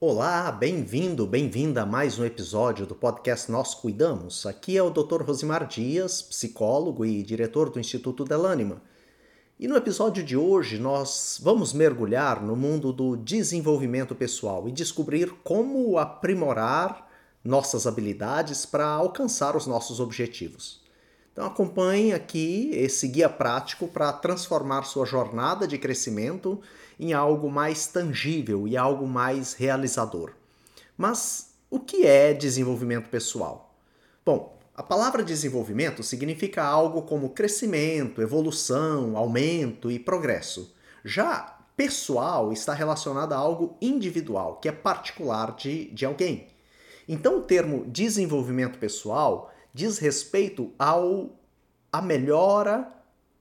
Olá, bem-vindo, bem-vinda a mais um episódio do podcast Nós Cuidamos. Aqui é o Dr. Rosimar Dias, psicólogo e diretor do Instituto Delânima. E no episódio de hoje nós vamos mergulhar no mundo do desenvolvimento pessoal e descobrir como aprimorar nossas habilidades para alcançar os nossos objetivos. Então acompanhe aqui esse guia prático para transformar sua jornada de crescimento em algo mais tangível e algo mais realizador. Mas o que é desenvolvimento pessoal? Bom, a palavra desenvolvimento significa algo como crescimento, evolução, aumento e progresso. Já pessoal está relacionado a algo individual, que é particular de, de alguém. Então o termo desenvolvimento pessoal diz respeito ao a melhora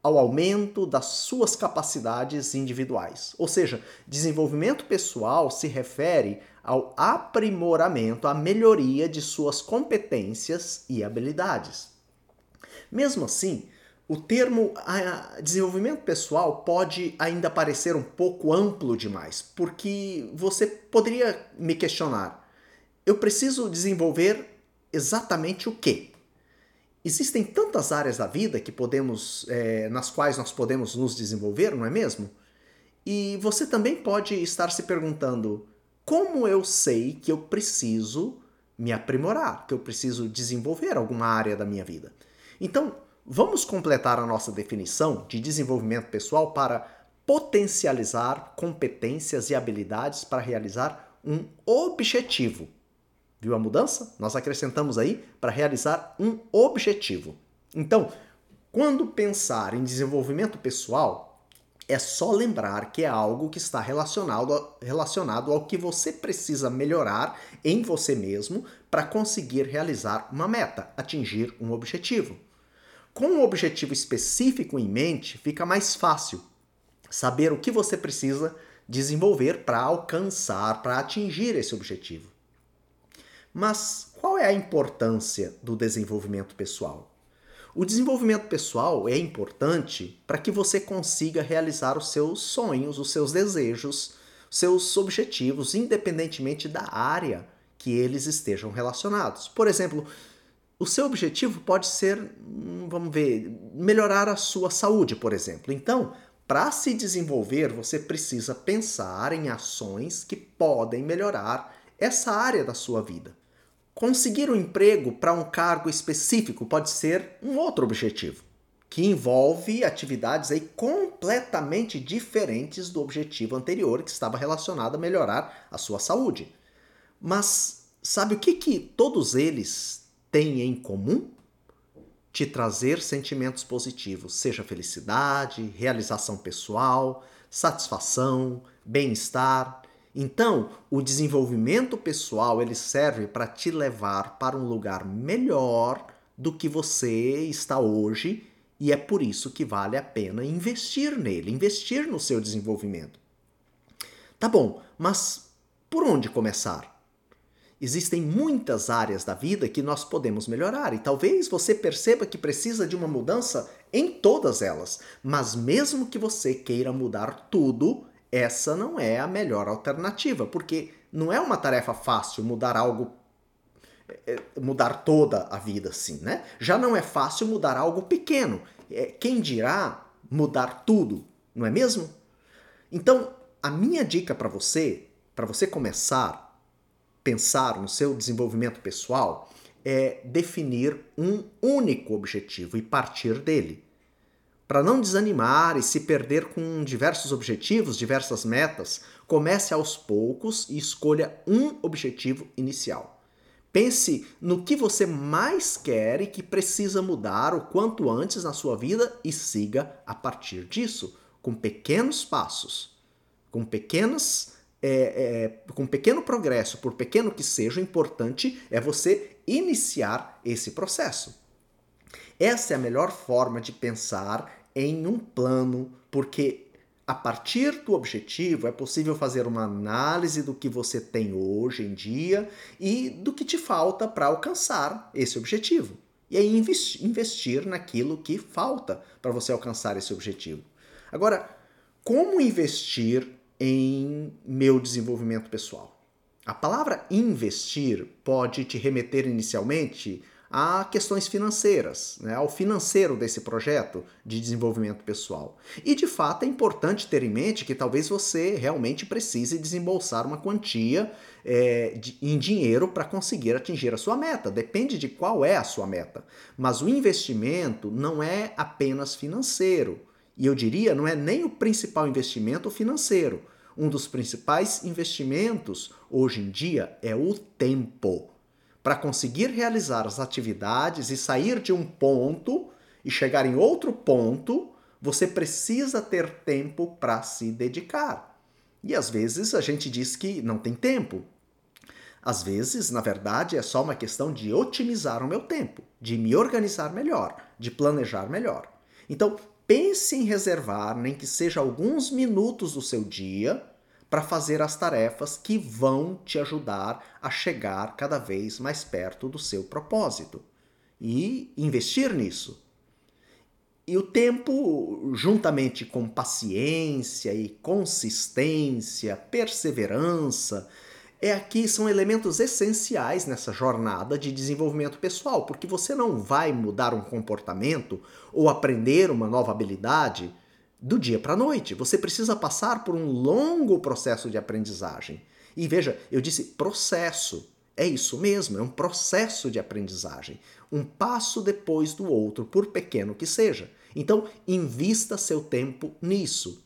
ao aumento das suas capacidades individuais. Ou seja, desenvolvimento pessoal se refere ao aprimoramento, à melhoria de suas competências e habilidades. Mesmo assim, o termo desenvolvimento pessoal pode ainda parecer um pouco amplo demais, porque você poderia me questionar: eu preciso desenvolver exatamente o quê? Existem tantas áreas da vida que podemos, é, nas quais nós podemos nos desenvolver, não é mesmo? E você também pode estar se perguntando: como eu sei que eu preciso me aprimorar, que eu preciso desenvolver alguma área da minha vida. Então, vamos completar a nossa definição de desenvolvimento pessoal para potencializar competências e habilidades para realizar um objetivo. Viu a mudança? Nós acrescentamos aí para realizar um objetivo. Então, quando pensar em desenvolvimento pessoal, é só lembrar que é algo que está relacionado, relacionado ao que você precisa melhorar em você mesmo para conseguir realizar uma meta, atingir um objetivo. Com um objetivo específico em mente, fica mais fácil saber o que você precisa desenvolver para alcançar, para atingir esse objetivo. Mas qual é a importância do desenvolvimento pessoal? O desenvolvimento pessoal é importante para que você consiga realizar os seus sonhos, os seus desejos, seus objetivos, independentemente da área que eles estejam relacionados. Por exemplo, o seu objetivo pode ser, hum, vamos ver, melhorar a sua saúde, por exemplo. Então, para se desenvolver, você precisa pensar em ações que podem melhorar essa área da sua vida. Conseguir um emprego para um cargo específico pode ser um outro objetivo, que envolve atividades aí completamente diferentes do objetivo anterior, que estava relacionado a melhorar a sua saúde. Mas sabe o que, que todos eles têm em comum? Te trazer sentimentos positivos, seja felicidade, realização pessoal, satisfação, bem-estar então, o desenvolvimento pessoal ele serve para te levar para um lugar melhor do que você está hoje e é por isso que vale a pena investir nele, investir no seu desenvolvimento. Tá bom, mas por onde começar? Existem muitas áreas da vida que nós podemos melhorar e talvez você perceba que precisa de uma mudança em todas elas, mas mesmo que você queira mudar tudo, essa não é a melhor alternativa, porque não é uma tarefa fácil mudar algo é, é, mudar toda a vida assim, né? Já não é fácil mudar algo pequeno. É, quem dirá mudar tudo, não é mesmo? Então, a minha dica para você, para você começar a pensar no seu desenvolvimento pessoal, é definir um único objetivo e partir dele para não desanimar e se perder com diversos objetivos, diversas metas, comece aos poucos e escolha um objetivo inicial. Pense no que você mais quer e que precisa mudar o quanto antes na sua vida e siga a partir disso, com pequenos passos, com pequenas. É, é, com pequeno progresso, por pequeno que seja, o importante é você iniciar esse processo. Essa é a melhor forma de pensar em um plano, porque a partir do objetivo é possível fazer uma análise do que você tem hoje em dia e do que te falta para alcançar esse objetivo. E aí investir naquilo que falta para você alcançar esse objetivo. Agora, como investir em meu desenvolvimento pessoal. A palavra investir pode te remeter inicialmente a questões financeiras, né, ao financeiro desse projeto de desenvolvimento pessoal. E de fato é importante ter em mente que talvez você realmente precise desembolsar uma quantia é, de, em dinheiro para conseguir atingir a sua meta. Depende de qual é a sua meta. Mas o investimento não é apenas financeiro. E eu diria, não é nem o principal investimento financeiro. Um dos principais investimentos hoje em dia é o tempo para conseguir realizar as atividades e sair de um ponto e chegar em outro ponto, você precisa ter tempo para se dedicar. E às vezes a gente diz que não tem tempo. Às vezes, na verdade, é só uma questão de otimizar o meu tempo, de me organizar melhor, de planejar melhor. Então, pense em reservar, nem que seja alguns minutos do seu dia, para fazer as tarefas que vão te ajudar a chegar cada vez mais perto do seu propósito e investir nisso. E o tempo, juntamente com paciência e consistência, perseverança, é aqui são elementos essenciais nessa jornada de desenvolvimento pessoal, porque você não vai mudar um comportamento ou aprender uma nova habilidade do dia para a noite. Você precisa passar por um longo processo de aprendizagem. E veja, eu disse processo. É isso mesmo, é um processo de aprendizagem. Um passo depois do outro, por pequeno que seja. Então, invista seu tempo nisso.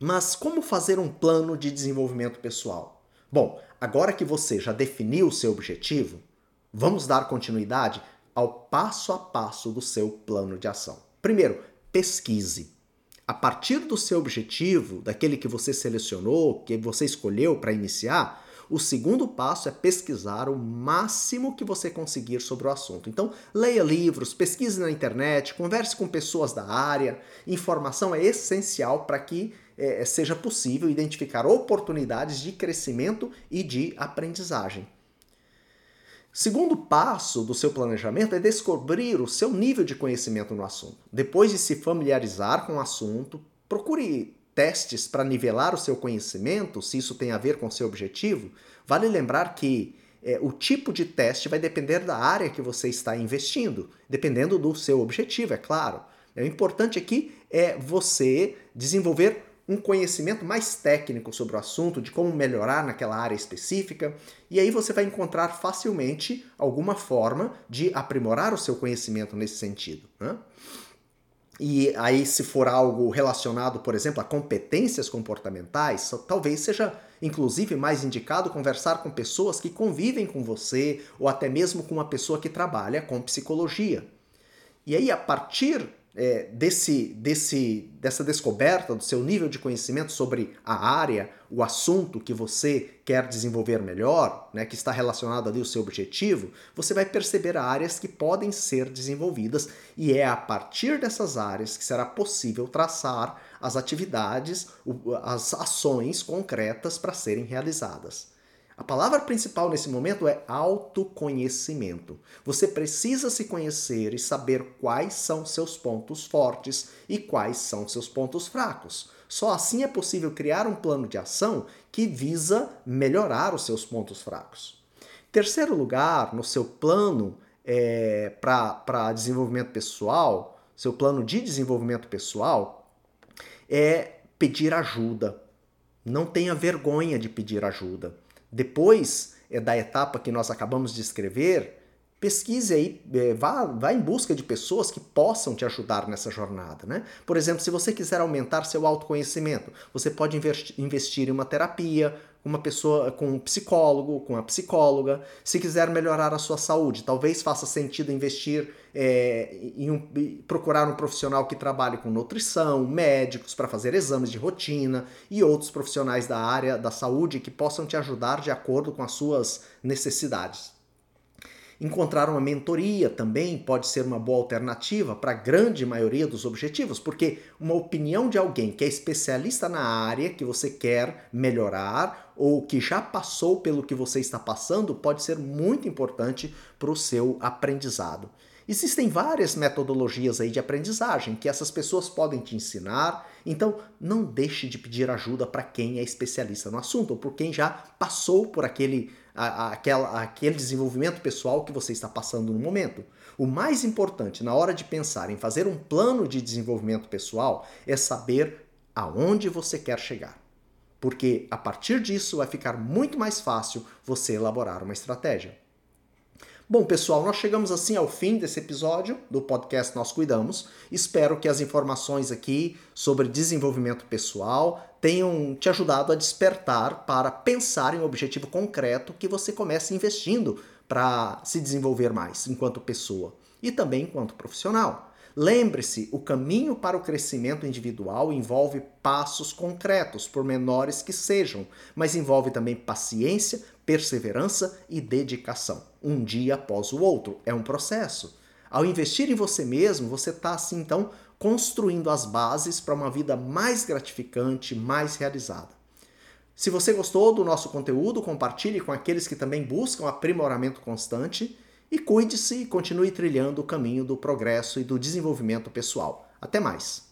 Mas como fazer um plano de desenvolvimento pessoal? Bom, agora que você já definiu o seu objetivo, vamos dar continuidade ao passo a passo do seu plano de ação. Primeiro, pesquise a partir do seu objetivo, daquele que você selecionou, que você escolheu para iniciar, o segundo passo é pesquisar o máximo que você conseguir sobre o assunto. Então, leia livros, pesquise na internet, converse com pessoas da área. Informação é essencial para que é, seja possível identificar oportunidades de crescimento e de aprendizagem. Segundo passo do seu planejamento é descobrir o seu nível de conhecimento no assunto. Depois de se familiarizar com o assunto, procure testes para nivelar o seu conhecimento, se isso tem a ver com o seu objetivo. Vale lembrar que é, o tipo de teste vai depender da área que você está investindo, dependendo do seu objetivo, é claro. O importante aqui é você desenvolver um conhecimento mais técnico sobre o assunto, de como melhorar naquela área específica, e aí você vai encontrar facilmente alguma forma de aprimorar o seu conhecimento nesse sentido. Né? E aí, se for algo relacionado, por exemplo, a competências comportamentais, talvez seja inclusive mais indicado conversar com pessoas que convivem com você ou até mesmo com uma pessoa que trabalha com psicologia. E aí, a partir é, desse, desse, dessa descoberta do seu nível de conhecimento sobre a área, o assunto que você quer desenvolver melhor, né, que está relacionado ali ao seu objetivo, você vai perceber áreas que podem ser desenvolvidas e é a partir dessas áreas que será possível traçar as atividades, as ações concretas para serem realizadas. A palavra principal nesse momento é autoconhecimento. Você precisa se conhecer e saber quais são seus pontos fortes e quais são seus pontos fracos. Só assim é possível criar um plano de ação que visa melhorar os seus pontos fracos. Terceiro lugar, no seu plano é, para desenvolvimento pessoal, seu plano de desenvolvimento pessoal, é pedir ajuda. Não tenha vergonha de pedir ajuda. Depois é, da etapa que nós acabamos de escrever, pesquise aí, é, vá, vá em busca de pessoas que possam te ajudar nessa jornada. Né? Por exemplo, se você quiser aumentar seu autoconhecimento, você pode investir em uma terapia, uma pessoa com um psicólogo, com uma psicóloga. Se quiser melhorar a sua saúde, talvez faça sentido investir é, em um, procurar um profissional que trabalhe com nutrição, médicos para fazer exames de rotina e outros profissionais da área da saúde que possam te ajudar de acordo com as suas necessidades. Encontrar uma mentoria também pode ser uma boa alternativa para a grande maioria dos objetivos, porque uma opinião de alguém que é especialista na área que você quer melhorar ou que já passou pelo que você está passando pode ser muito importante para o seu aprendizado. Existem várias metodologias aí de aprendizagem que essas pessoas podem te ensinar, então não deixe de pedir ajuda para quem é especialista no assunto ou por quem já passou por aquele, a, a, aquela, aquele desenvolvimento pessoal que você está passando no momento. O mais importante na hora de pensar em fazer um plano de desenvolvimento pessoal é saber aonde você quer chegar. Porque a partir disso vai ficar muito mais fácil você elaborar uma estratégia. Bom, pessoal, nós chegamos assim ao fim desse episódio do podcast Nós Cuidamos. Espero que as informações aqui sobre desenvolvimento pessoal tenham te ajudado a despertar para pensar em um objetivo concreto que você comece investindo para se desenvolver mais enquanto pessoa e também enquanto profissional. Lembre-se, o caminho para o crescimento individual envolve passos concretos, por menores que sejam, mas envolve também paciência, perseverança e dedicação, um dia após o outro. É um processo. Ao investir em você mesmo, você está assim então construindo as bases para uma vida mais gratificante, mais realizada. Se você gostou do nosso conteúdo, compartilhe com aqueles que também buscam aprimoramento constante e cuide-se e continue trilhando o caminho do progresso e do desenvolvimento pessoal. Até mais!